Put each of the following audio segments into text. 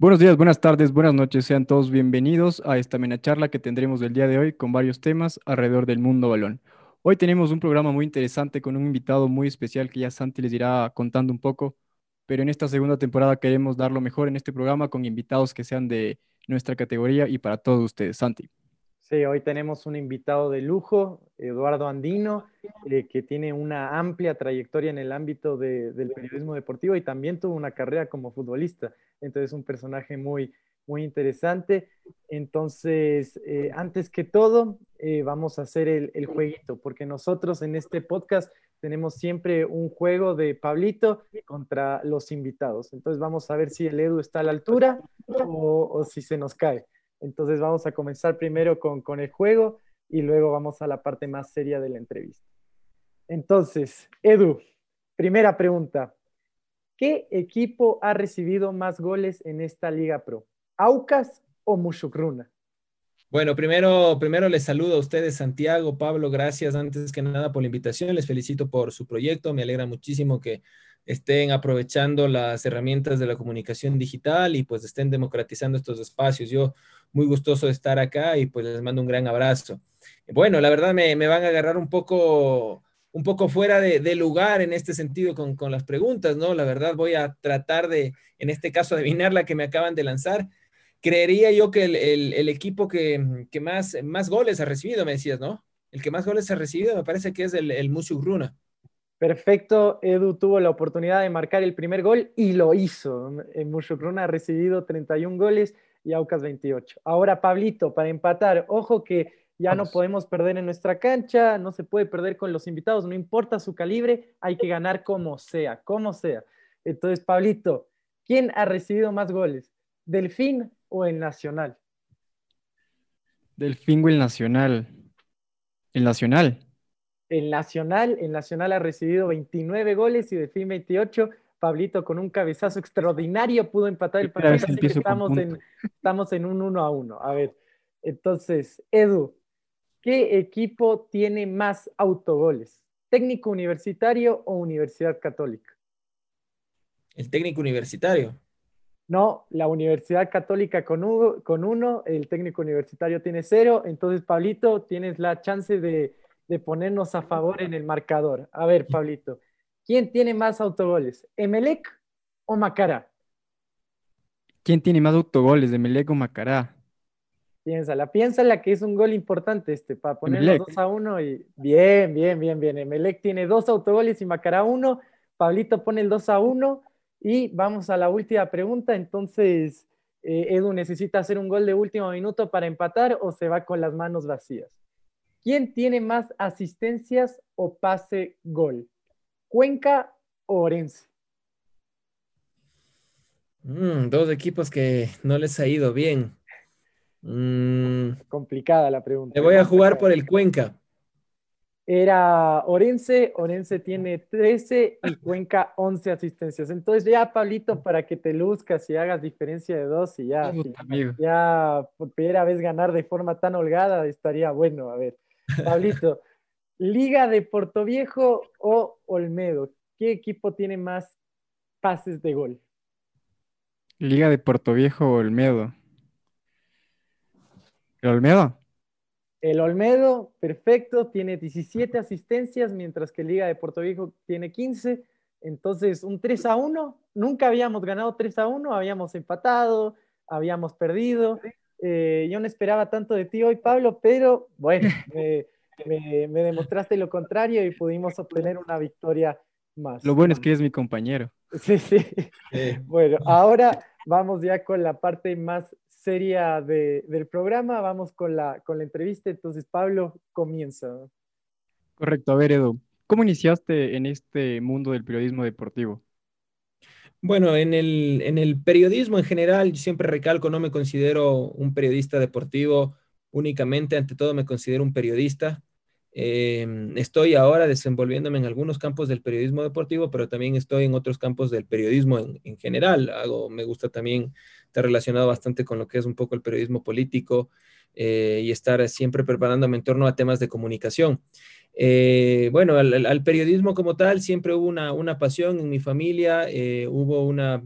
Buenos días, buenas tardes, buenas noches. Sean todos bienvenidos a esta mena charla que tendremos el día de hoy con varios temas alrededor del mundo balón. Hoy tenemos un programa muy interesante con un invitado muy especial que ya Santi les irá contando un poco, pero en esta segunda temporada queremos dar lo mejor en este programa con invitados que sean de nuestra categoría y para todos ustedes. Santi. Sí, hoy tenemos un invitado de lujo, Eduardo Andino, eh, que tiene una amplia trayectoria en el ámbito del periodismo deportivo y también tuvo una carrera como futbolista. Entonces, un personaje muy, muy interesante. Entonces, eh, antes que todo, eh, vamos a hacer el, el, jueguito, porque nosotros en este podcast tenemos siempre un juego de Pablito contra los invitados. Entonces, vamos a ver si el Edu está a la altura o, o si se nos cae. Entonces vamos a comenzar primero con, con, el juego y luego vamos a la parte más seria de la entrevista. Entonces, Edu, primera pregunta. ¿Qué equipo ha recibido más goles en esta Liga Pro? ¿Aucas o Mushukruna? Bueno, primero, primero les saludo a ustedes, Santiago, Pablo, gracias antes que nada por la invitación, les felicito por su proyecto, me alegra muchísimo que estén aprovechando las herramientas de la comunicación digital y pues estén democratizando estos espacios. Yo muy gustoso de estar acá y pues les mando un gran abrazo. Bueno, la verdad me, van a agarrar un poco, un poco fuera de, lugar en este sentido con, las preguntas, ¿no? La verdad voy a tratar de, en este caso, adivinar la que me acaban de lanzar. Creería yo que el, equipo que, más, más goles ha recibido, me decías, ¿no? El que más goles ha recibido me parece que es el, el Runa. Perfecto, Edu tuvo la oportunidad de marcar el primer gol y lo hizo. Mushukruna ha recibido 31 goles y Aucas 28. Ahora, Pablito, para empatar, ojo que ya no podemos perder en nuestra cancha, no se puede perder con los invitados, no importa su calibre, hay que ganar como sea, como sea. Entonces, Pablito, ¿quién ha recibido más goles? ¿Delfín o el Nacional? Delfín o el Nacional. El Nacional. El Nacional, el Nacional ha recibido 29 goles y Delfín 28. Pablito con un cabezazo extraordinario pudo empatar el partido, así que estamos en, estamos en un 1 a 1. A ver, entonces, Edu, ¿qué equipo tiene más autogoles? ¿Técnico universitario o Universidad Católica? El técnico universitario. No, la Universidad Católica con, con uno, el técnico universitario tiene cero. Entonces, Pablito, tienes la chance de, de ponernos a favor en el marcador. A ver, Pablito. ¿Quién tiene más autogoles? ¿Emelec o Macará? ¿Quién tiene más autogoles, Emelec o Macará? Piénsala, piénsala que es un gol importante este, para ponerlo 2 a 1 y bien, bien, bien, bien. Emelec tiene dos autogoles y Macará uno. Pablito pone el 2 a 1 y vamos a la última pregunta. Entonces, eh, Edu necesita hacer un gol de último minuto para empatar o se va con las manos vacías. ¿Quién tiene más asistencias o pase gol? Cuenca o Orense. Mm, dos equipos que no les ha ido bien. Mm. Complicada la pregunta. Me voy a jugar por el Cuenca. Era Orense, Orense tiene 13 y Cuenca 11 asistencias. Entonces ya, Pablito, para que te luzcas y hagas diferencia de dos y ya, ya por primera vez ganar de forma tan holgada estaría bueno. A ver, Pablito, Liga de Puerto Viejo o Olmedo. ¿Qué equipo tiene más pases de gol? Liga de Puerto Viejo o Olmedo. ¿El Olmedo? El Olmedo, perfecto, tiene 17 asistencias, mientras que Liga de Puerto Viejo tiene 15. Entonces, un 3 a 1. Nunca habíamos ganado 3 a 1, habíamos empatado, habíamos perdido. Eh, yo no esperaba tanto de ti hoy, Pablo, pero bueno, me, demostraste lo contrario y pudimos obtener una victoria más. Lo bueno es que es mi compañero. Sí, sí. Bueno, ahora vamos ya con la parte más seria del programa, vamos con la, con la entrevista. Entonces, Pablo, comienza. Correcto, a ver, Edu, ¿cómo iniciaste en este mundo del periodismo deportivo? Bueno, en el, en el periodismo en general, siempre recalco, no me considero un periodista deportivo únicamente, ante todo me considero un periodista. Em, estoy ahora desenvolviéndome en algunos campos del periodismo deportivo, pero también estoy en otros campos del periodismo en, general. Hago, me gusta también estar relacionado bastante con lo que es un poco el periodismo político eh, y estar siempre preparándome en torno a temas de comunicación. Eh, bueno, al, periodismo como tal siempre hubo una, pasión en mi familia, eh, hubo una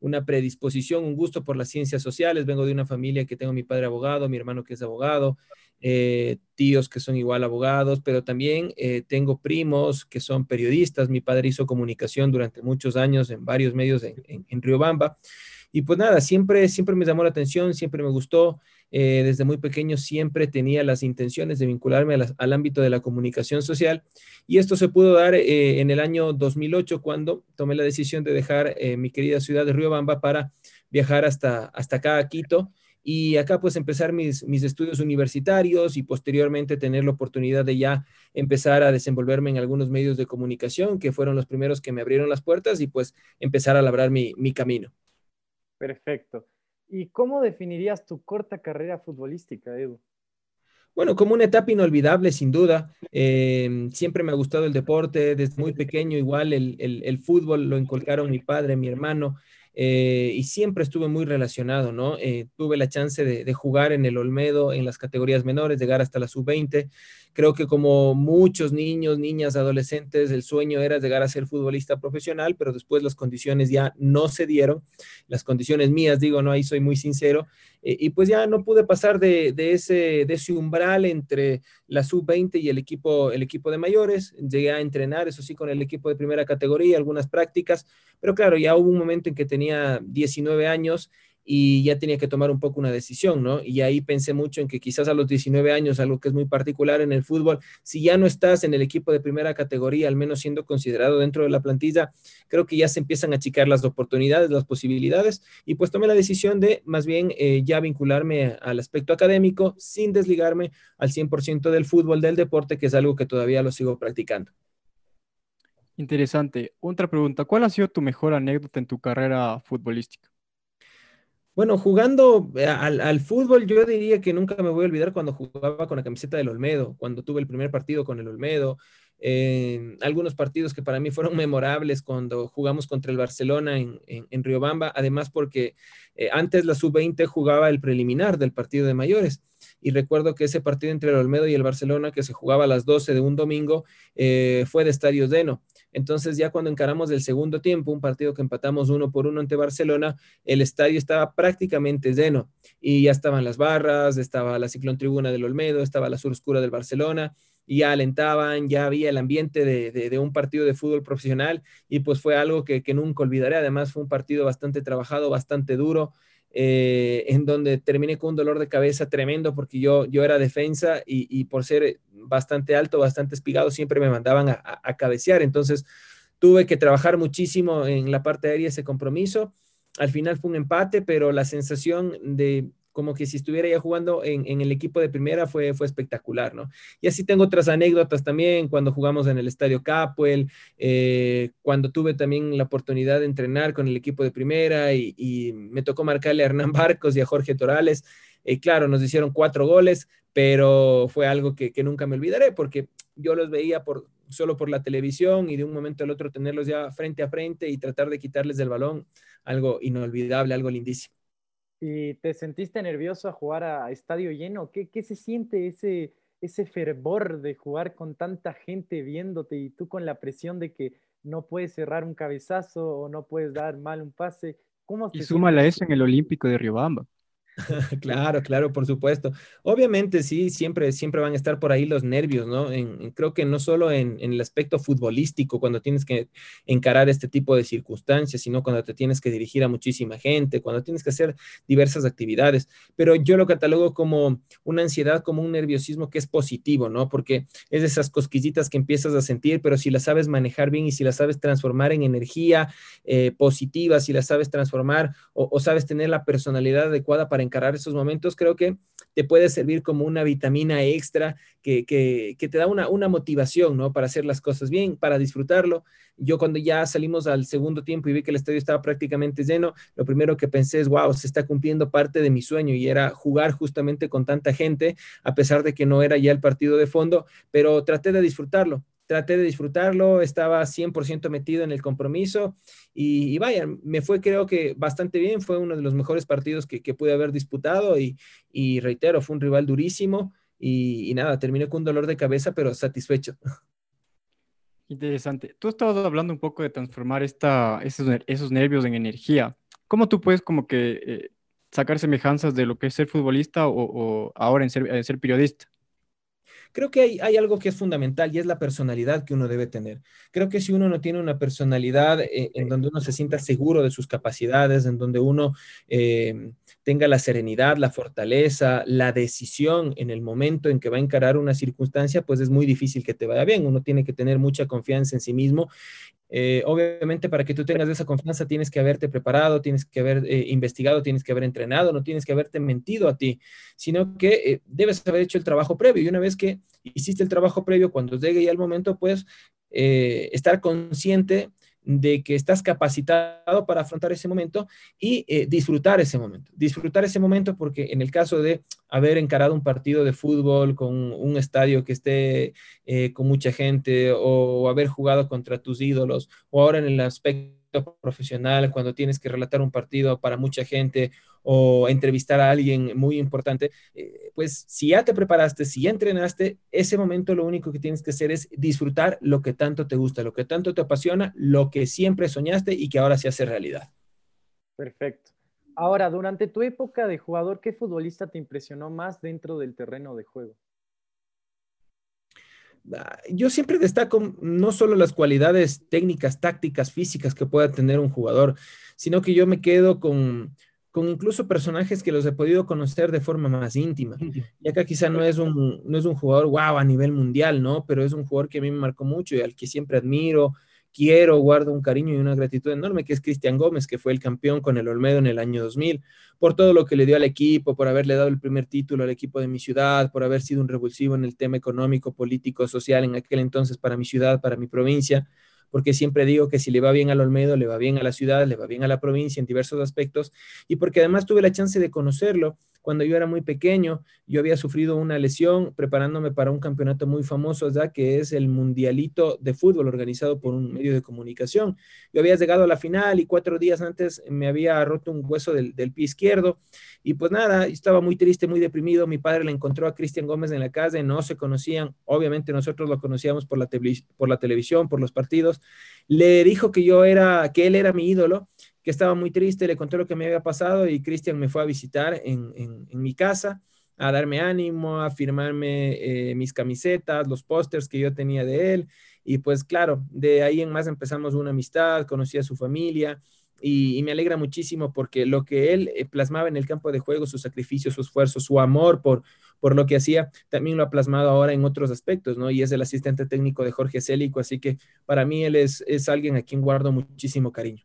una predisposición, un gusto por las ciencias sociales. Vengo de una familia que tengo mi padre abogado, mi hermano que es abogado, eh, tíos que son igual abogados, pero también eh, tengo primos que son periodistas. Mi padre hizo comunicación durante muchos años en varios medios en, en, en Riobamba. Y pues nada, siempre, siempre me llamó la atención, siempre me gustó. Eh, desde muy pequeño siempre tenía las intenciones de vincularme al ámbito de la comunicación social y esto se pudo dar eh, en el año 2008 cuando tomé la decisión de dejar eh, mi querida ciudad de Riobamba para viajar hasta, hasta acá a Quito y acá pues empezar mis, mis estudios universitarios y posteriormente tener la oportunidad de ya empezar a desenvolverme en algunos medios de comunicación que fueron los primeros que me abrieron las puertas y pues empezar a labrar mi, mi camino. Perfecto. ¿Y cómo definirías tu corta carrera futbolística, Edu? Bueno, como una etapa inolvidable, sin duda. Eh, siempre me ha gustado el deporte, desde muy pequeño igual el, el, el fútbol lo inculcaron mi padre, mi hermano. Eh, y siempre estuve muy relacionado, ¿no? Eh, tuve la chance de, de, jugar en el Olmedo en las categorías menores, llegar hasta la sub-20. Creo que como muchos niños, niñas, adolescentes, el sueño era llegar a ser futbolista profesional, pero después las condiciones ya no se dieron. Las condiciones mías, digo, no, ahí soy muy sincero. Eh, y pues ya no pude pasar de, de, ese, de ese umbral entre la sub-20 y el equipo, el equipo de mayores. Llegué a entrenar, eso sí, con el equipo de primera categoría, algunas prácticas, pero claro, ya hubo un momento en que tenía 19 años y ya tenía que tomar un poco una decisión, ¿no? Y ahí pensé mucho en que quizás a los 19 años, algo que es muy particular en el fútbol, si ya no estás en el equipo de primera categoría, al menos siendo considerado dentro de la plantilla, creo que ya se empiezan a achicar las oportunidades, las posibilidades, y pues tomé la decisión de más bien eh, ya vincularme al aspecto académico sin desligarme al 100% del fútbol, del deporte, que es algo que todavía lo sigo practicando. Interesante. Otra pregunta, ¿cuál ha sido tu mejor anécdota en tu carrera futbolística? Bueno, jugando eh, al, fútbol, yo diría que nunca me voy a olvidar cuando jugaba con la camiseta del Olmedo, cuando tuve el primer partido con el Olmedo, eh, algunos partidos que para mí fueron memorables cuando jugamos contra el Barcelona en, en, en Riobamba, además porque eh, antes la sub-20 jugaba el preliminar del partido de mayores y recuerdo que ese partido entre el Olmedo y el Barcelona que se jugaba a las 12 de un domingo eh, fue de estadio lleno. Entonces ya cuando encaramos el segundo tiempo, un partido que empatamos uno por uno ante Barcelona, el estadio estaba prácticamente lleno y ya estaban las barras, estaba la ciclón tribuna del Olmedo, estaba la sur oscura del Barcelona y ya alentaban, ya había el ambiente de, de, de, un partido de fútbol profesional y pues fue algo que, que nunca olvidaré. Además fue un partido bastante trabajado, bastante duro. Eh, en donde terminé con un dolor de cabeza tremendo porque yo, yo era defensa y, por ser bastante alto, bastante espigado, siempre me mandaban a, a, cabecear. Entonces tuve que trabajar muchísimo en la parte aérea ese compromiso. Al final fue un empate, pero la sensación de como que si estuviera ya jugando en, en, el equipo de primera fue, fue espectacular, ¿no? Y así tengo otras anécdotas también, cuando jugamos en el Estadio Capuel, eh, cuando tuve también la oportunidad de entrenar con el equipo de primera y, y me tocó marcarle a Hernán Barcos y a Jorge Torales. Eh, claro, nos hicieron cuatro goles, pero fue algo que, que nunca me olvidaré porque yo los veía por, solo por la televisión y de un momento al otro tenerlos ya frente a frente y tratar de quitarles del balón, algo inolvidable, algo lindísimo. ¿Y te sentiste nervioso a jugar a estadio lleno? ¿Qué, qué se siente ese, ese fervor de jugar con tanta gente viéndote y tú con la presión de que no puedes cerrar un cabezazo o no puedes dar mal un pase? ¿Cómo y súmala eso en el Olímpico de Riobamba. claro, claro, por supuesto. Obviamente, sí, siempre, siempre van a estar por ahí los nervios, ¿no? Creo que no solo en, en, el aspecto futbolístico, cuando tienes que encarar este tipo de circunstancias, sino cuando te tienes que dirigir a muchísima gente, cuando tienes que hacer diversas actividades. Pero yo lo catalogo como una ansiedad, como un nerviosismo que es positivo, ¿no? Porque es de esas cosquillitas que empiezas a sentir, pero si las sabes manejar bien y si las sabes transformar en energía eh, positiva, si las sabes transformar o, o sabes tener la personalidad adecuada para encarar esos momentos, creo que te puede servir como una vitamina extra que, que, te da una, una motivación, ¿no? Para hacer las cosas bien, para disfrutarlo. Yo cuando ya salimos al segundo tiempo y vi que el estadio estaba prácticamente lleno, lo primero que pensé es, wow, se está cumpliendo parte de mi sueño y era jugar justamente con tanta gente, a pesar de que no era ya el partido de fondo, pero traté de disfrutarlo traté de disfrutarlo, estaba 100% metido en el compromiso y, y, vaya, me fue creo que bastante bien, fue uno de los mejores partidos que, que pude haber disputado y, y, reitero, fue un rival durísimo y, y, nada, terminé con un dolor de cabeza, pero satisfecho. Interesante. Tú estabas hablando un poco de transformar esta, esos, esos nervios en energía. ¿cómo tú puedes como que eh, sacar semejanzas de lo que es ser futbolista o, ahora en ser periodista? Creo que hay, algo que es fundamental y es la personalidad que uno debe tener. Creo que si uno no tiene una personalidad eh, en donde uno se sienta seguro de sus capacidades, en donde uno eh, tenga la serenidad, la fortaleza, la decisión en el momento en que va a encarar una circunstancia, pues es muy difícil que te vaya bien. Uno tiene que tener mucha confianza en sí mismo eh, obviamente, para que tú tengas esa confianza, tienes que haberte preparado, tienes que haber eh, investigado, tienes que haber entrenado, no tienes que haberte mentido a ti, sino que eh, debes haber hecho el trabajo previo. Y una vez que hiciste el trabajo previo, cuando llegue ya el momento, pues estar consciente de que estás capacitado para afrontar ese momento y eh, disfrutar ese momento. Disfrutar ese momento porque en el caso de haber encarado un partido de fútbol con un estadio que esté eh, con mucha gente o haber jugado contra tus ídolos o ahora en el aspecto profesional, cuando tienes que relatar un partido para mucha gente o entrevistar a alguien muy importante, eh, pues si ya te preparaste, si ya entrenaste, ese momento lo único que tienes que hacer es disfrutar lo que tanto te gusta, lo que tanto te apasiona, lo que siempre soñaste y que ahora se hace realidad. Perfecto. Ahora, durante tu época de jugador, ¿qué futbolista te impresionó más dentro del terreno de juego? Ah, yo siempre destaco no solo las cualidades técnicas, tácticas, físicas que pueda tener un jugador, sino que yo me quedo con, con incluso personajes que los he podido conocer de forma más íntima. Y acá quizá no es un, no es un jugador wow a nivel mundial, ¿no? Pero es un jugador que a mí me marcó mucho y al que siempre admiro, quiero, guardo un cariño y una gratitud enorme, que es Cristian Gómez, que fue el campeón con el Olmedo en el año 2000, por todo lo que le dio al equipo, por haberle dado el primer título al equipo de mi ciudad, por haber sido un revulsivo en el tema económico, político, social en aquel entonces para mi ciudad, para mi provincia porque siempre digo que si le va bien al Olmedo, le va bien a la ciudad, le va bien a la provincia en diversos aspectos, y porque además tuve la chance de conocerlo cuando yo era muy pequeño, yo había sufrido una lesión preparándome para un campeonato muy famoso ya que es el Mundialito de Fútbol organizado por un medio de comunicación. Yo había llegado a la final y cuatro días antes me había roto un hueso del, pie izquierdo y pues nada, estaba muy triste, muy deprimido. Mi padre le encontró a Cristian Gómez en la casa, no se conocían, obviamente nosotros lo conocíamos por la televisión, por los partidos. Le dijo que yo era, que él era mi ídolo que estaba muy triste, le conté lo que me había pasado y Cristian me fue a visitar en, mi casa, a darme ánimo, a firmarme eh, mis camisetas, los pósters que yo tenía de él. Y pues claro, de ahí en más empezamos una amistad, conocí a su familia y, me alegra muchísimo porque lo que él eh, plasmaba en el campo de juego, su sacrificio, su esfuerzo, su amor por, por lo que hacía, también lo ha plasmado ahora en otros aspectos, ¿no? Y es el asistente técnico de Jorge Célico, así que para mí él es, es alguien a quien guardo muchísimo cariño.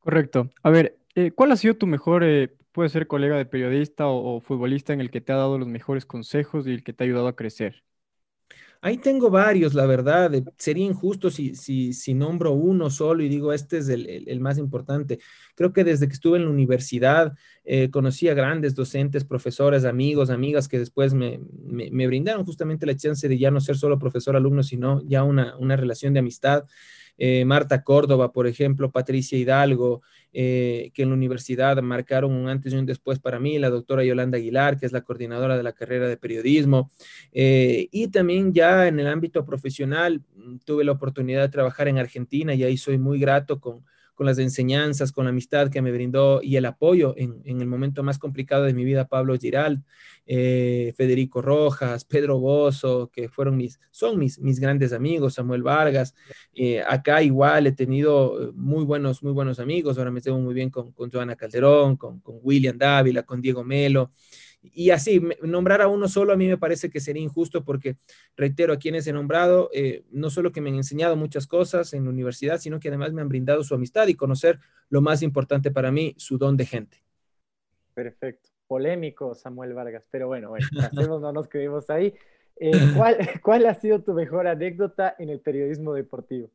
Correcto. A ver, eh, ¿cuál ha sido tu mejor, eh, puede ser colega de periodista o, futbolista en el que te ha dado los mejores consejos y el que te ha ayudado a crecer? Ahí tengo varios, la verdad. Eh, sería injusto si, si, nombro uno solo y digo, este es el, más importante. Creo que desde que estuve en la universidad conocí a grandes docentes, profesores, amigos, amigas que después me, me, brindaron justamente la chance de ya no ser solo profesor-alumno, sino ya una, una relación de amistad. Eh, Marta Córdoba, por ejemplo, Patricia Hidalgo, eh, que en la universidad marcaron un antes y un después para mí, la doctora Yolanda Aguilar, que es la coordinadora de la carrera de periodismo, eh, y también ya en el ámbito profesional mm, tuve la oportunidad de trabajar en Argentina y ahí soy muy grato con con las enseñanzas, con la amistad que me brindó y el apoyo en, el momento más complicado de mi vida, Pablo Giral, eh, Federico Rojas, Pedro Bozo, que fueron mis, son mis, mis grandes amigos, Samuel Vargas. Eh, acá igual he tenido eh, muy buenos, muy buenos amigos, ahora me llevo muy bien con, con Joana Calderón, con, con William Dávila, con Diego Melo. Y así, nombrar a uno solo a mí me parece que sería injusto porque, reitero, a quienes he nombrado, eh, no solo que me han enseñado muchas cosas en la universidad, sino que además me han brindado su amistad y conocer lo más importante para mí, su don de gente. Perfecto. Polémico, Samuel Vargas, pero bueno, bueno, hacemos, no nos quedemos ahí. Eh, ¿cuál, ¿Cuál ha sido tu mejor anécdota en el periodismo deportivo?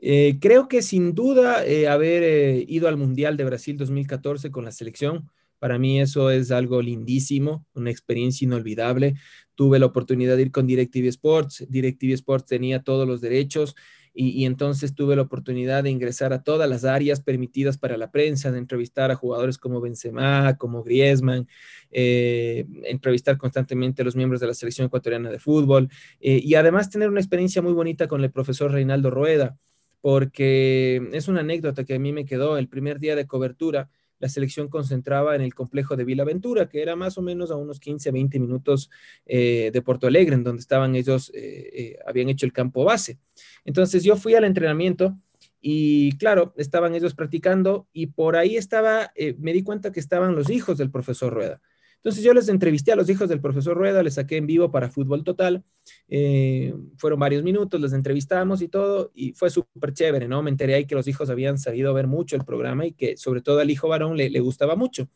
Eh, creo que sin duda haber ido al Mundial de Brasil 2014 con la selección para mí eso es algo lindísimo, una experiencia inolvidable. Tuve la oportunidad de ir con DirecTV Sports. DirecTV Sports tenía todos los derechos y, entonces tuve la oportunidad de ingresar a todas las áreas permitidas para la prensa, de entrevistar a jugadores como Benzema, como Griezmann, eh, entrevistar constantemente a los miembros de la selección ecuatoriana de fútbol eh, y además tener una experiencia muy bonita con el profesor Reinaldo Rueda porque es una anécdota que a mí me quedó el primer día de cobertura la selección concentraba en el complejo de Vilaventura, que era más o menos a unos 15, 20 minutos eh, de Porto Alegre, en donde estaban ellos, eh, eh, habían hecho el campo base. Entonces yo fui al entrenamiento y claro, estaban ellos practicando y por ahí estaba, me di cuenta que estaban los hijos del profesor Rueda. Entonces yo les entrevisté a los hijos del profesor Rueda, les saqué en vivo para Fútbol Total, eh, fueron varios minutos, les entrevistamos y todo, y fue súper chévere, ¿no? Me enteré ahí que los hijos habían sabido ver mucho el programa y que sobre todo al hijo varón le, le gustaba mucho.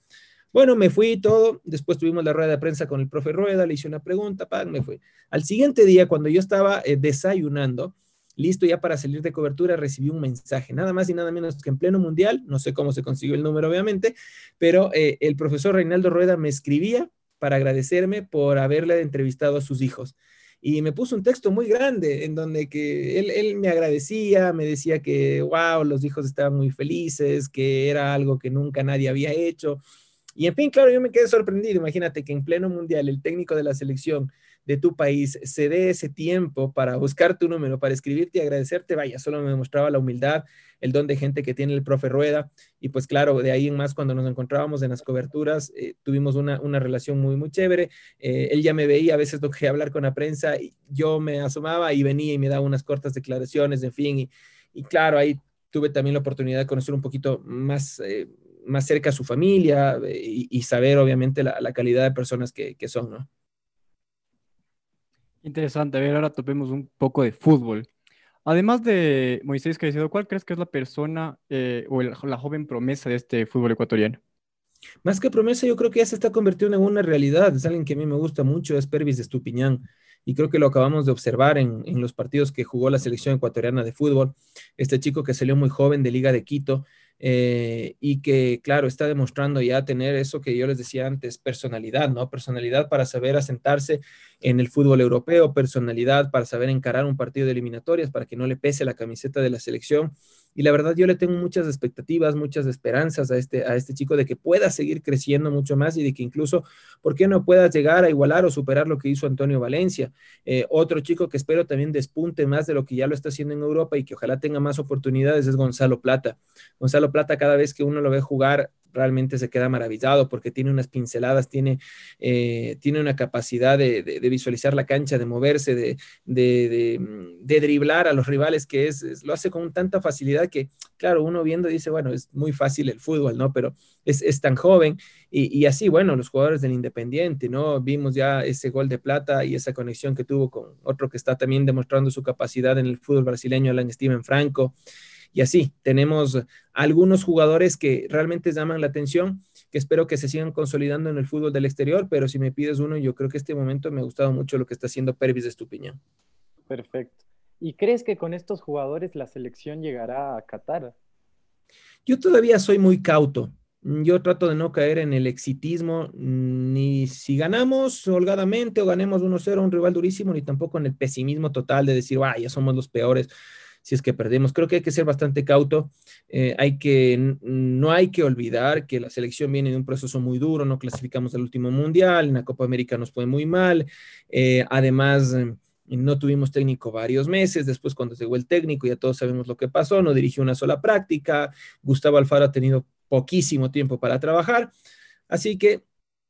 Bueno, me fui y todo, después tuvimos la rueda de prensa con el profe Rueda, le hice una pregunta, pan, me fui. Al siguiente día, cuando yo estaba eh, desayunando, listo ya para salir de cobertura, recibí un mensaje, nada más y nada menos que en pleno mundial, no sé cómo se consiguió el número obviamente, pero eh, el profesor Reinaldo Rueda me escribía para agradecerme por haberle entrevistado a sus hijos. Y me puso un texto muy grande en donde que él, él me agradecía, me decía que, wow, los hijos estaban muy felices, que era algo que nunca nadie había hecho. Y en fin, claro, yo me quedé sorprendido. Imagínate que en pleno mundial el técnico de la selección de tu país se dé ese tiempo para buscar tu número, para escribirte y agradecerte, vaya, solo me mostraba la humildad, el don de gente que tiene el profe Rueda. Y pues claro, de ahí en más, cuando nos encontrábamos en las coberturas, eh, tuvimos una, una, relación muy, muy chévere. Eh, él ya me veía, a veces lo que hablar con la prensa, y yo me asomaba y venía y me daba unas cortas declaraciones, en fin. Y, y claro, ahí tuve también la oportunidad de conocer un poquito más, eh, más cerca a su familia y, y saber obviamente la, la, calidad de personas que, que son, ¿no? Interesante. A ver, ahora topemos un poco de fútbol. Además de Moisés Caicedo, ¿cuál crees que es la persona eh, o el, la joven promesa de este fútbol ecuatoriano? Más que promesa, yo creo que ya se está convirtiendo en una realidad. Es alguien que a mí me gusta mucho, es Pervis de Estupiñán. Y creo que lo acabamos de observar en, en, los partidos que jugó la selección ecuatoriana de fútbol. Este chico que salió muy joven de Liga de Quito, eh, y que, claro, está demostrando ya tener eso que yo les decía antes, personalidad, ¿no? Personalidad para saber asentarse en el fútbol europeo, personalidad para saber encarar un partido de eliminatorias, para que no le pese la camiseta de la selección. Y la verdad yo le tengo muchas expectativas, muchas esperanzas a este, a este chico de que pueda seguir creciendo mucho más y de que incluso, ¿por qué no pueda llegar a igualar o superar lo que hizo Antonio Valencia? Eh, otro chico que espero también despunte más de lo que ya lo está haciendo en Europa y que ojalá tenga más oportunidades es Gonzalo Plata. Gonzalo Plata cada vez que uno lo ve jugar realmente se queda maravillado porque tiene unas pinceladas, tiene, eh, tiene una capacidad de, visualizar la cancha, de moverse, de, driblar a los rivales, que es, lo hace con tanta facilidad que, claro, uno viendo dice, bueno, es muy fácil el fútbol, ¿no? Pero es, tan joven y, y, así, bueno, los jugadores del Independiente, ¿no? Vimos ya ese gol de plata y esa conexión que tuvo con otro que está también demostrando su capacidad en el fútbol brasileño, Alan Steven Franco. Y así, tenemos algunos jugadores que realmente llaman la atención, que espero que se sigan consolidando en el fútbol del exterior, pero si me pides uno, yo creo que este momento me ha gustado mucho lo que está haciendo Pervis de Estupiñán. Perfecto. ¿Y crees que con estos jugadores la selección llegará a Qatar? Yo todavía soy muy cauto. Yo trato de no caer en el exitismo, ni si ganamos holgadamente o ganemos 1-0 un rival durísimo, ni tampoco en el pesimismo total de decir, ah, ya somos los peores si es que perdemos. Creo que hay que ser bastante cauto. Eh, hay que, no hay que olvidar que la selección viene de un proceso muy duro. No clasificamos al último mundial. En la Copa América nos fue muy mal. Eh, además, no tuvimos técnico varios meses. Después, cuando llegó el técnico, ya todos sabemos lo que pasó. No dirigió una sola práctica. Gustavo Alfaro ha tenido poquísimo tiempo para trabajar. Así que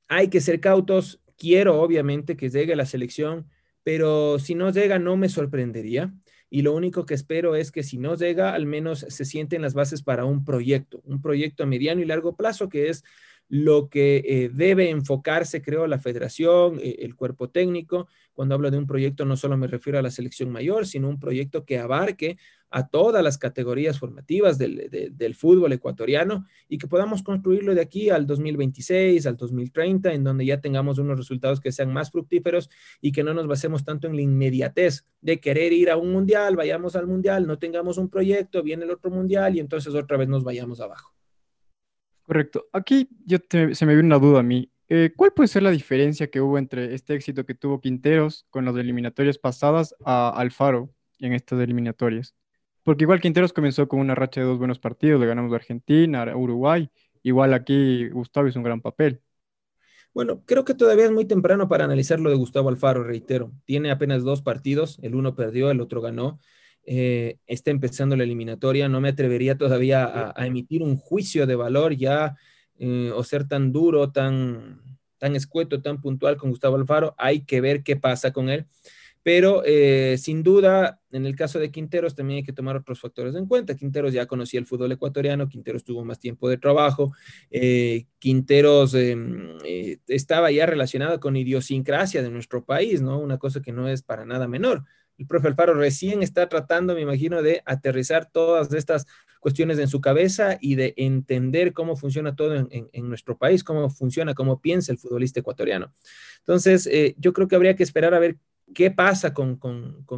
hay que ser cautos. Quiero, obviamente, que llegue la selección, pero si no llega, no me sorprendería y lo único que espero es que si no llega, al menos se sienten las bases para un proyecto, un proyecto a mediano y largo plazo que es lo que eh, debe enfocarse, creo, la federación, eh, el cuerpo técnico. Cuando hablo de un proyecto, no solo me refiero a la selección mayor, sino un proyecto que abarque a todas las categorías formativas del, de, del, fútbol ecuatoriano y que podamos construirlo de aquí al 2026, al 2030, en donde ya tengamos unos resultados que sean más fructíferos y que no nos basemos tanto en la inmediatez de querer ir a un mundial, vayamos al mundial, no tengamos un proyecto, viene el otro mundial y entonces otra vez nos vayamos abajo. Correcto. Aquí yo te, se me viene una duda a mí. Eh, ¿Cuál puede ser la diferencia que hubo entre este éxito que tuvo Quinteros con las eliminatorias pasadas a Alfaro en estas eliminatorias? Porque igual Quinteros comenzó con una racha de dos buenos partidos, le ganamos a Argentina, a Uruguay, igual aquí Gustavo hizo un gran papel. Bueno, creo que todavía es muy temprano para analizar lo de Gustavo Alfaro, reitero. Tiene apenas dos partidos, el uno perdió, el otro ganó. Eh, está empezando la eliminatoria. No me atrevería todavía a, emitir un juicio de valor ya eh, o ser tan duro, tan, tan escueto, tan puntual con Gustavo Alfaro. Hay que ver qué pasa con él. Pero eh, sin duda, en el caso de Quinteros también hay que tomar otros factores en cuenta. Quinteros ya conocía el fútbol ecuatoriano, Quinteros tuvo más tiempo de trabajo, Quinteros estaba ya relacionado con idiosincrasia de nuestro país, ¿no? Una cosa que no es para nada menor. El profe Alfaro recién está tratando, me imagino, de aterrizar todas estas cuestiones en su cabeza y de entender cómo funciona todo en, nuestro país, cómo funciona, cómo piensa el futbolista ecuatoriano. Entonces, yo creo que habría que esperar a ver qué pasa con,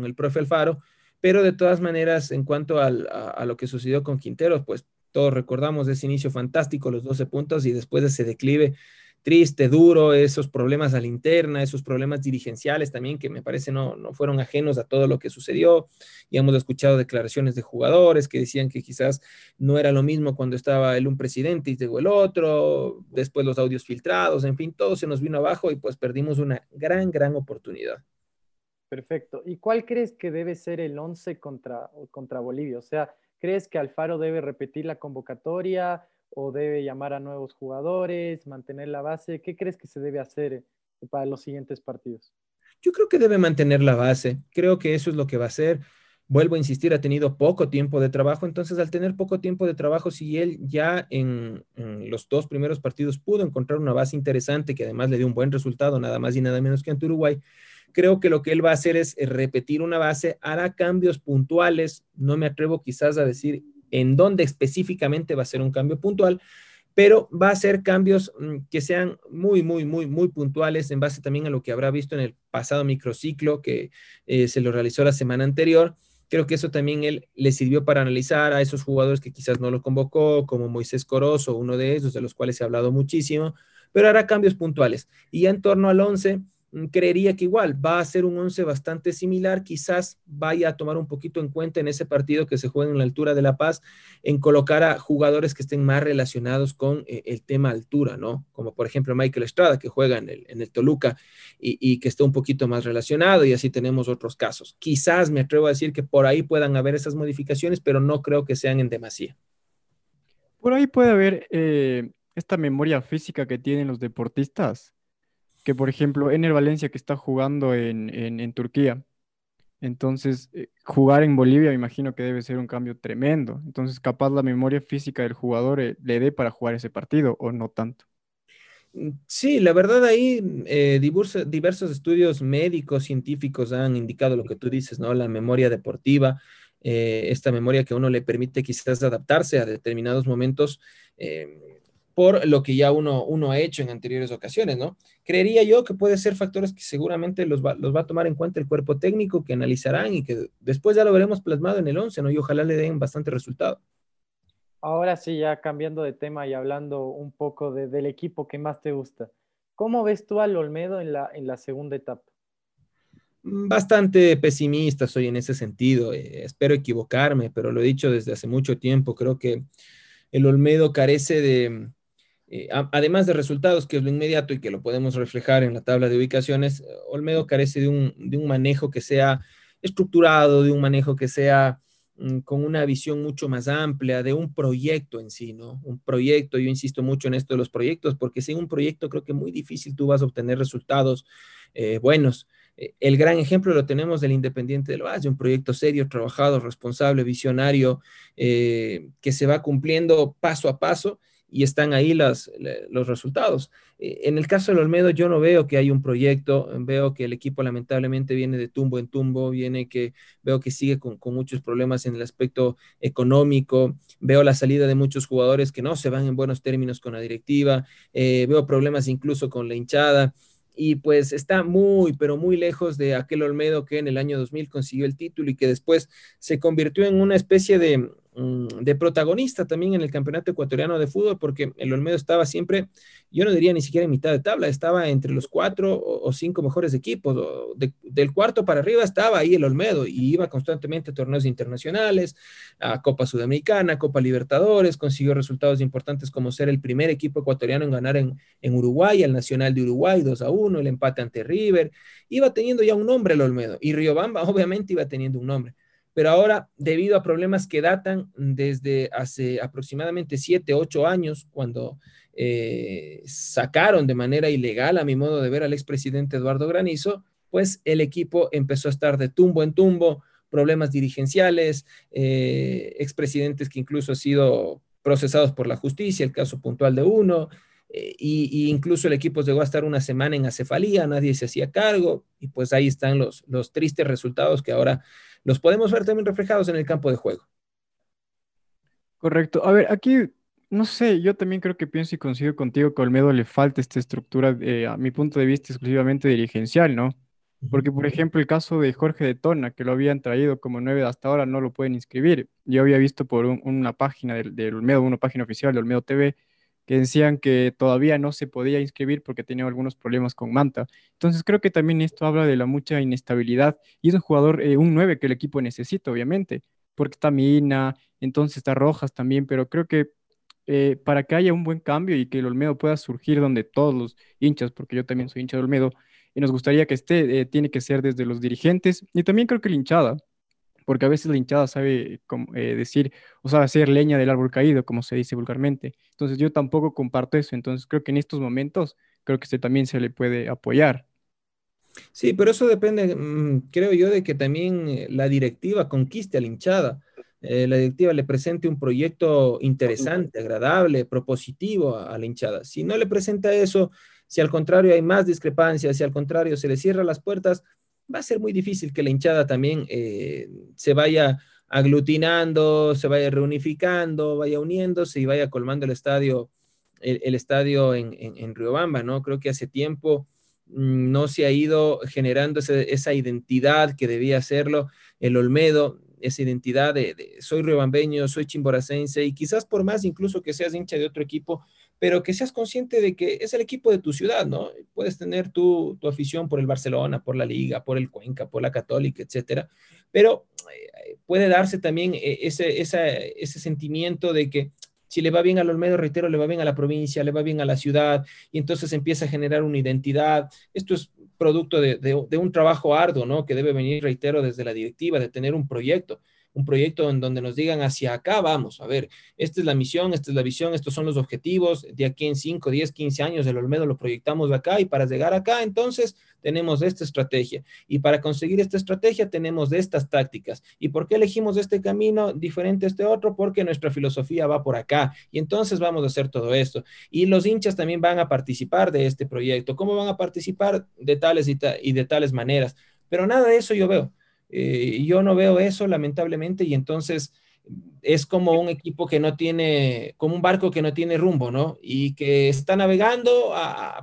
el profe Alfaro, pero de todas maneras, en cuanto a, lo que sucedió con Quinteros, pues todos recordamos ese inicio fantástico, los 12 puntos, y después de ese declive triste, duro, esos problemas a la interna, esos problemas dirigenciales también que me parece no, no fueron ajenos a todo lo que sucedió. Y hemos escuchado declaraciones de jugadores que decían que quizás no era lo mismo cuando estaba el un presidente y llegó el otro, después los audios filtrados, en fin, todo se nos vino abajo y pues perdimos una gran, gran oportunidad. Perfecto. ¿Y cuál crees que debe ser el 11 contra, contra Bolivia? O sea, ¿crees que Alfaro debe repetir la convocatoria o debe llamar a nuevos jugadores, mantener la base? ¿Qué crees que se debe hacer para los siguientes partidos? Yo creo que debe mantener la base. Creo que eso es lo que va a hacer. Vuelvo a insistir, ha tenido poco tiempo de trabajo, entonces al tener poco tiempo de trabajo, si él ya en, en, los dos primeros partidos pudo encontrar una base interesante que además le dio un buen resultado, nada más y nada menos que ante Uruguay, Creo que lo que él va a hacer es repetir una base, hará cambios puntuales, no me atrevo quizás a decir en dónde específicamente va a ser un cambio puntual, pero va a ser cambios mm, que sean muy, muy, muy, muy puntuales en base también a lo que habrá visto en el pasado microciclo que eh, se lo realizó la semana anterior. Creo que eso también él le sirvió para analizar a esos jugadores que quizás no lo convocó, como Moisés Corozo, uno de esos, de los cuales se ha hablado muchísimo, pero hará cambios puntuales. Y ya en torno al 11, Mm, creería que igual va a ser un 11 bastante similar, quizás vaya a tomar un poquito en cuenta en ese partido que se juega en la altura de La Paz, en colocar a jugadores que estén más relacionados con eh, el tema altura, ¿no? Como por ejemplo Michael Estrada, que juega en el, en el Toluca y, y, que está un poquito más relacionado, y así tenemos otros casos. Quizás me atrevo a decir que por ahí puedan haber esas modificaciones, pero no creo que sean en demasía. Por ahí puede haber eh, esta memoria física que tienen los deportistas por ejemplo, Ener Valencia que está jugando en, Turquía. Entonces, eh, jugar en Bolivia me imagino que debe ser un cambio tremendo. Entonces, capaz la memoria física del jugador eh, le dé para jugar ese partido o no tanto. Mm, sí, la verdad ahí eh, diversos, diversos, estudios médicos, científicos han indicado lo que tú dices, ¿no? La memoria deportiva, esta memoria que a uno le permite quizás adaptarse a determinados momentos por lo que ya uno, uno ha hecho en anteriores ocasiones, ¿no? Creería yo que puede ser factores que seguramente los va, los va a tomar en cuenta el cuerpo técnico, que analizarán y que después ya lo veremos plasmado en el 11, ¿no? Y ojalá le den bastante resultado. Ahora sí, ya cambiando de tema y hablando un poco del equipo que más te gusta. ¿Cómo ves tú al Olmedo en la, en la segunda etapa? Bastante pesimista soy en ese sentido. Eh, espero equivocarme, pero lo he dicho desde hace mucho tiempo. Creo que el Olmedo carece de, eh, además de resultados, que es lo inmediato y que lo podemos reflejar en la tabla de ubicaciones, Olmedo carece de un, manejo que sea estructurado, de un manejo que sea mm, con una visión mucho más amplia, de un proyecto en sí, ¿no? Un proyecto, yo insisto mucho en esto de los proyectos, porque sin un proyecto creo que muy difícil tú vas a obtener resultados eh, buenos. Eh, el gran ejemplo lo tenemos del Independiente del Valle, un proyecto serio, trabajado, responsable, visionario, que se va cumpliendo paso a paso y están ahí las, los resultados. Eh, en el caso del Olmedo, yo no veo que hay un proyecto, veo que el equipo lamentablemente viene de tumbo en tumbo, viene que veo que sigue con, muchos problemas en el aspecto económico, veo la salida de muchos jugadores que no se van en buenos términos con la directiva, eh, veo problemas incluso con la hinchada y pues está muy, pero muy lejos de aquel Olmedo que en el año 2000 consiguió el título y que después se convirtió en una especie de, de protagonista también en el campeonato ecuatoriano de fútbol, porque el Olmedo estaba siempre, yo no diría ni siquiera en mitad de tabla, estaba entre los cuatro o, cinco mejores equipos, del cuarto para arriba estaba ahí el Olmedo y iba constantemente a torneos internacionales, a Copa Sudamericana, Copa Libertadores, consiguió resultados importantes como ser el primer equipo ecuatoriano en ganar en, en Uruguay, el Nacional de Uruguay 2 a 1, el empate ante River, iba teniendo ya un nombre el Olmedo y Riobamba obviamente iba teniendo un nombre pero ahora, debido a problemas que datan desde hace aproximadamente siete, ocho años, cuando eh, sacaron de manera ilegal, a mi modo de ver, al expresidente Eduardo Granizo, pues el equipo empezó a estar de tumbo en tumbo, problemas dirigenciales, eh, expresidentes que incluso han sido procesados por la justicia, el caso puntual de uno, eh, y, incluso el equipo llegó a estar una semana en acefalía, nadie se hacía cargo, y pues ahí están los, los tristes resultados que ahora los podemos ver también reflejados en el campo de juego. Correcto. A ver, aquí, no sé, yo también creo que pienso y consigo contigo que a Olmedo le falta esta estructura, eh, a mi punto de vista, exclusivamente dirigencial, ¿no? Porque, por ejemplo, el caso de Jorge de Tona, que lo habían traído como nueve hasta ahora, no lo pueden inscribir. Yo había visto por una página del, del, Olmedo, una página oficial de Olmedo TV, que decían que todavía no se podía inscribir porque tenía algunos problemas con Manta. Entonces, creo que también esto habla de la mucha inestabilidad y es un jugador, eh, un 9 que el equipo necesita, obviamente, porque está Mina, entonces está Rojas también, pero creo que eh, para que haya un buen cambio y que el Olmedo pueda surgir donde todos los hinchas, porque yo también soy hincha de Olmedo, y nos gustaría que esté, eh, tiene que ser desde los dirigentes y también creo que la hinchada, porque a veces la hinchada sabe eh, decir, o sea, hacer leña del árbol caído, como se dice vulgarmente. Entonces yo tampoco comparto eso, entonces creo que en estos momentos creo que este también se le puede apoyar. Sí, pero eso depende, mm, creo yo, de que también eh, la directiva conquiste a la hinchada. la directiva le presente un proyecto interesante, agradable, propositivo a, a la hinchada. Si no le presenta eso, si al contrario hay más discrepancias, si al contrario se le cierran las puertas, va a ser muy difícil que la hinchada también eh, se vaya aglutinando, se vaya reunificando, vaya uniéndose y vaya colmando el estadio, el, estadio en, en, Riobamba, ¿no? Creo que hace tiempo mm, no se ha ido generando esa identidad que debía hacerlo el Olmedo, esa identidad de, soy riobambeño, soy chimboracense y quizás por más incluso que seas hincha de otro equipo, pero que seas consciente de que es el equipo de tu ciudad, ¿no? Puedes tener tu, tu afición por el Barcelona, por la Liga, por el Cuenca, por la Católica, etcétera, pero eh, puede darse también eh, ese, ese sentimiento de que si le va bien al Olmedo, reitero, le va bien a la provincia, le va bien a la ciudad, y entonces empieza a generar una identidad. Esto es producto de, de un trabajo arduo, ¿no? Que debe venir, reitero, desde la directiva, de tener un proyecto un proyecto en donde nos digan hacia acá vamos, a ver, esta es la misión, esta es la visión, estos son los objetivos, de aquí en 5, 10, 15 años el Olmedo lo proyectamos acá y para llegar acá entonces tenemos esta estrategia y para conseguir esta estrategia tenemos estas tácticas. ¿Y por qué elegimos este camino diferente a este otro? Porque nuestra filosofía va por acá y entonces vamos a hacer todo esto. Y los hinchas también van a participar de este proyecto. ¿Cómo van a participar? De tales y, y de tales maneras. Pero nada de eso yo veo. Eh, yo no veo eso, lamentablemente, y entonces es como un equipo que no tiene, como un barco que no tiene rumbo, ¿no? Y que está navegando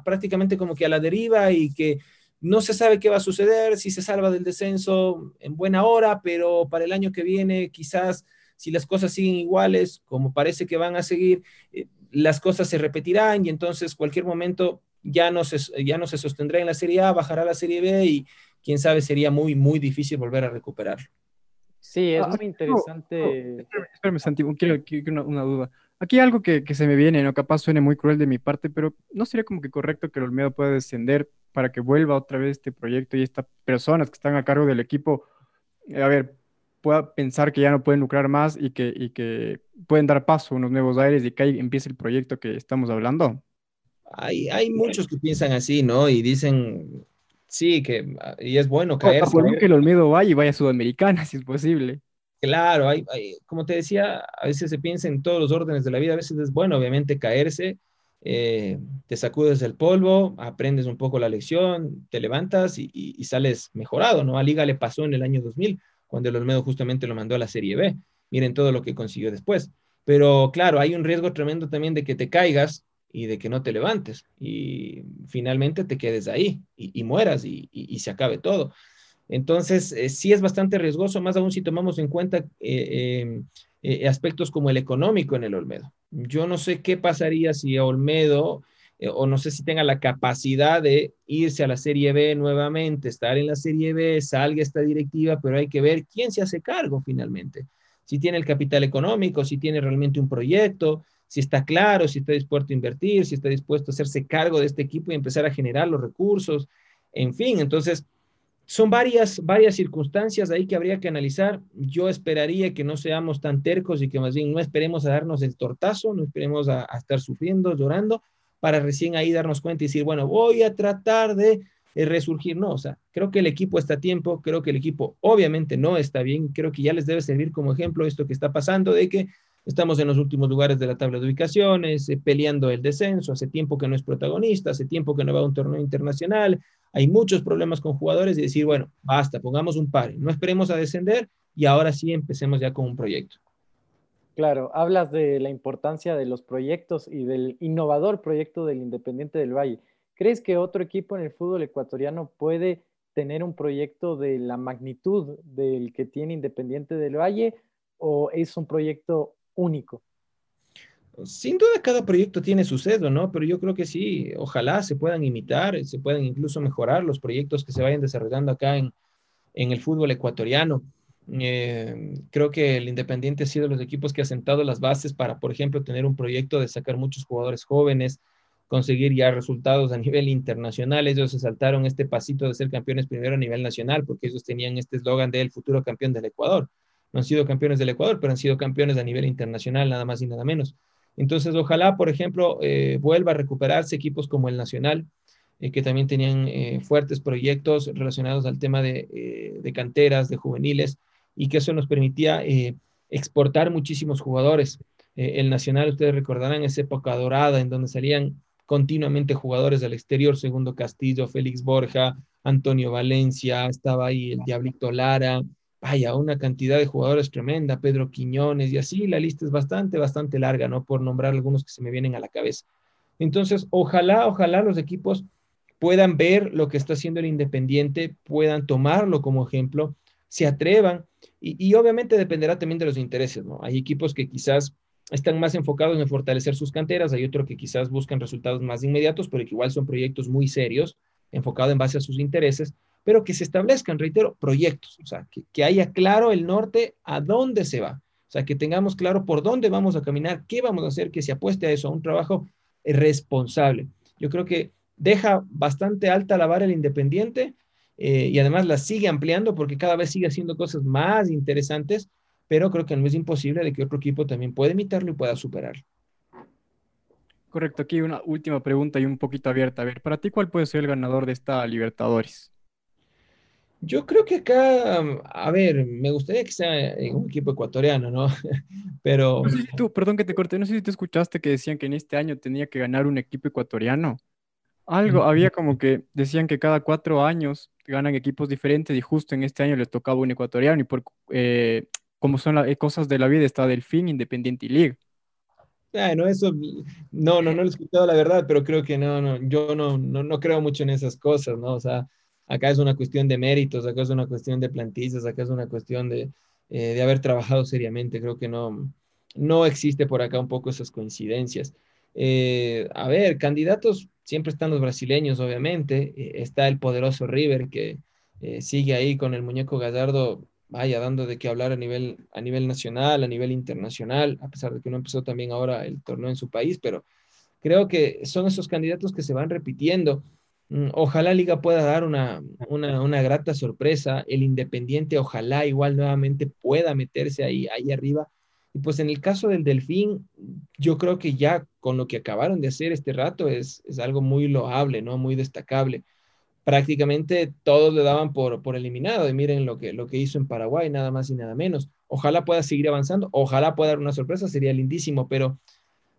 prácticamente como que a la deriva y que no se sabe qué va a suceder, si se salva del descenso en buena hora, pero para el año que viene quizás si las cosas siguen iguales, como parece que van a seguir, eh, las cosas se repetirán y entonces cualquier momento ya no, se, ya no se sostendrá en la Serie A, bajará a la Serie B y, quién sabe, sería muy, muy difícil volver a recuperarlo. Sí, es ah, muy interesante. espérame, Santiago, quiero, quiero una, duda. Aquí hay algo que, que, se me viene, ¿no? Capaz suene muy cruel de mi parte, pero ¿no sería como que correcto que el Olmedo pueda descender para que vuelva otra vez este proyecto y estas personas que están a cargo del equipo, eh, a ver, pueda pensar que ya no pueden lucrar más y que, y que pueden dar paso a unos nuevos aires y que ahí empiece el proyecto que estamos hablando? Hay, hay muchos que piensan así, ¿no? Y dicen, Sí, que ah, y es bueno caer. que el Olmedo vaya y vaya a Sudamericana, si es posible. Claro, hay, como te decía, a veces se piensa en todos los órdenes de la vida, a veces es bueno, obviamente, caerse, eh, te sacudes el polvo, aprendes un poco la lección, te levantas y, y, sales mejorado, ¿no? A Liga le pasó en el año 2000, cuando el Olmedo justamente lo mandó a la Serie B. Miren todo lo que consiguió después. Pero claro, hay un riesgo tremendo también de que te caigas y de que no te levantes y finalmente te quedes ahí y, mueras y, se acabe todo. Entonces, eh, sí es bastante riesgoso, más aún si tomamos en cuenta eh, em, eh, aspectos como el económico en el Olmedo. Yo no sé qué pasaría si Olmedo, o no sé si tenga la capacidad de irse a la Serie B nuevamente, estar en la Serie B, salga esta directiva, pero hay que ver quién se hace cargo finalmente. Si tiene el capital económico, si tiene realmente un proyecto, si está claro, si está dispuesto a invertir, si está dispuesto a hacerse cargo de este equipo y empezar a generar los recursos, en fin, entonces son varias, varias circunstancias ahí que habría que analizar. Yo esperaría que no seamos tan tercos y que más bien no esperemos a darnos el tortazo, no esperemos a, estar sufriendo, llorando, para recién ahí darnos cuenta y decir, bueno, voy a tratar de eh, resurgir. No, o sea, creo que el equipo está a tiempo, creo que el equipo obviamente no está bien, creo que ya les debe servir como ejemplo esto que está pasando, de que estamos en los últimos lugares de la tabla de ubicaciones, eh, peleando el descenso, hace tiempo que no es protagonista, hace tiempo que no va a un torneo internacional, hay muchos problemas con jugadores y decir, bueno, basta, pongamos un par, no esperemos a descender y ahora sí empecemos ya con un proyecto. Claro, hablas de la importancia de los proyectos y del innovador proyecto del Independiente del Valle. ¿Crees que otro equipo en el fútbol ecuatoriano puede tener un proyecto de la magnitud del que tiene Independiente del Valle o es un proyecto único? Sin duda cada proyecto tiene su sesgo, ¿no? Pero yo creo que sí, ojalá se puedan imitar, se puedan incluso mejorar los proyectos que se vayan desarrollando acá en, el fútbol ecuatoriano. Eh, creo que el Independiente ha sido de los equipos que ha sentado las bases para, por ejemplo, tener un proyecto de sacar muchos jugadores jóvenes, conseguir ya resultados a nivel internacional. Ellos se saltaron este pasito de ser campeones primero a nivel nacional, porque ellos tenían este eslogan de el futuro campeón del Ecuador. No han sido campeones del Ecuador, pero han sido campeones a nivel internacional, nada más y nada menos. Entonces, ojalá, por ejemplo, eh, vuelva a recuperarse equipos como el Nacional, eh, que también tenían eh, fuertes proyectos relacionados al tema de, de, canteras, de juveniles, y que eso nos permitía exportar muchísimos jugadores. el Nacional, ustedes recordarán esa época dorada en donde salían continuamente jugadores del exterior, Segundo Castillo, Félix Borja, Antonio Valencia, estaba ahí el Diablito Lara, vaya, una cantidad de jugadores tremenda, Pedro Quiñones y así, la lista es bastante, bastante larga, ¿no? Por nombrar algunos que se me vienen a la cabeza. Entonces, ojalá, ojalá los equipos puedan ver lo que está haciendo el Independiente, puedan tomarlo como ejemplo, se atrevan y, obviamente dependerá también de los intereses, ¿no? Hay equipos que quizás están más enfocados en fortalecer sus canteras, hay otros que quizás buscan resultados más inmediatos, pero que igual son proyectos muy serios, enfocados en base a sus intereses pero que se establezcan, reitero, proyectos, o sea, que, haya claro el norte a dónde se va, o sea, que tengamos claro por dónde vamos a caminar, qué vamos a hacer, que se apueste a eso, a un trabajo responsable. Yo creo que deja bastante alta la vara el independiente eh, y además la sigue ampliando porque cada vez sigue haciendo cosas más interesantes, pero creo que no es imposible de que otro equipo también pueda imitarlo y pueda superarlo. Correcto, aquí una última pregunta y un poquito abierta. A ver, para ti, ¿cuál puede ser el ganador de esta Libertadores? Yo creo que acá, a ver, me gustaría que sea un equipo ecuatoriano, ¿no? Pero... No sé si tú, perdón que te corté, no sé si tú escuchaste que decían que en este año tenía que ganar un equipo ecuatoriano. Algo, había como que decían que cada cuatro años ganan equipos diferentes y justo en este año les tocaba un ecuatoriano y por eh, como son las cosas de la vida está Delfín, Independiente y League. no, eso, no, no, no lo he escuchado la verdad, pero creo que no, no, yo no, no, no creo mucho en esas cosas, ¿no? O sea, acá es una cuestión de méritos, acá es una cuestión de plantillas, acá es una cuestión de, eh, de haber trabajado seriamente. Creo que no, no existe por acá un poco esas coincidencias. Eh, a ver, candidatos, siempre están los brasileños, obviamente. Eh, está el poderoso River que sigue ahí con el muñeco Gallardo, vaya, dando de qué hablar a nivel, a nivel nacional, a nivel internacional, a pesar de que no empezó también ahora el torneo en su país, pero creo que son esos candidatos que se van repitiendo. Mm, ojalá Liga pueda dar una, una, grata sorpresa. El Independiente, ojalá igual nuevamente pueda meterse ahí, ahí arriba. Y pues en el caso del Delfín, yo creo que ya con lo que acabaron de hacer este rato es, es algo muy loable, ¿no? Muy destacable. Prácticamente todos le daban por, por eliminado y miren lo que, lo que hizo en Paraguay, nada más y nada menos. Ojalá pueda seguir avanzando, ojalá pueda dar una sorpresa, sería lindísimo, pero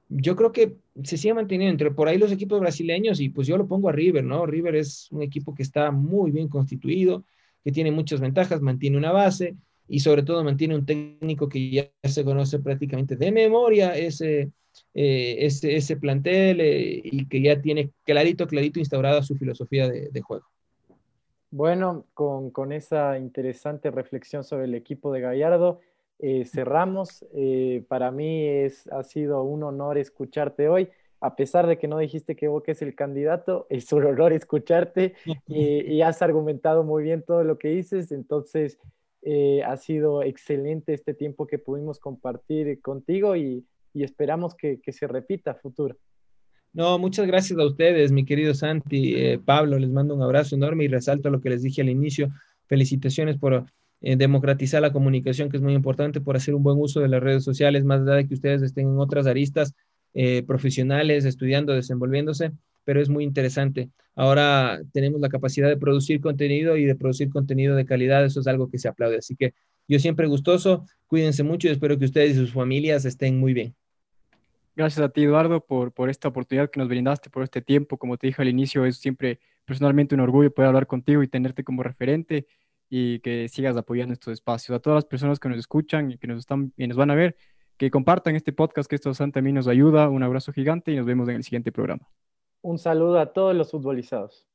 yo creo que se sigue manteniendo entre por ahí los equipos brasileños y pues yo lo pongo a River, ¿no? River es un equipo que está muy bien constituido, que tiene muchas ventajas, mantiene una base y sobre todo mantiene un técnico que ya se conoce prácticamente de memoria ese, eh, ese, ese, plantel eh, y que ya tiene clarito, clarito instaurada su filosofía de, de juego. Bueno, con, con, esa interesante reflexión sobre el equipo de Gallardo, eh, cerramos. Eh, para mí es, ha sido un honor escucharte hoy. A pesar de que no dijiste que vos es el candidato, es un honor escucharte y, has argumentado muy bien todo lo que dices. Entonces, eh, ha sido excelente este tiempo que pudimos compartir contigo y, esperamos que, que se repita futuro. No, muchas gracias a ustedes, mi querido Santi, eh, Pablo, les mando un abrazo enorme y resalto lo que les dije al inicio. Felicitaciones por eh, democratizar la comunicación, que es muy importante, por hacer un buen uso de las redes sociales, más allá de que ustedes estén en otras aristas eh, profesionales, estudiando, desenvolviéndose, pero es muy interesante. Ahora tenemos la capacidad de producir contenido y de producir contenido de calidad, eso es algo que se aplaude. Así que yo siempre gustoso, cuídense mucho y espero que ustedes y sus familias estén muy bien. Gracias a ti, Eduardo, por, por esta oportunidad que nos brindaste, por este tiempo. Como te dije al inicio, es siempre personalmente un orgullo poder hablar contigo y tenerte como referente y que sigas apoyando estos espacios. A todas las personas que nos escuchan y que nos, están, y nos van a ver, que compartan este podcast, que esto también nos ayuda. Un abrazo gigante y nos vemos en el siguiente programa. Un saludo a todos los futbolizados.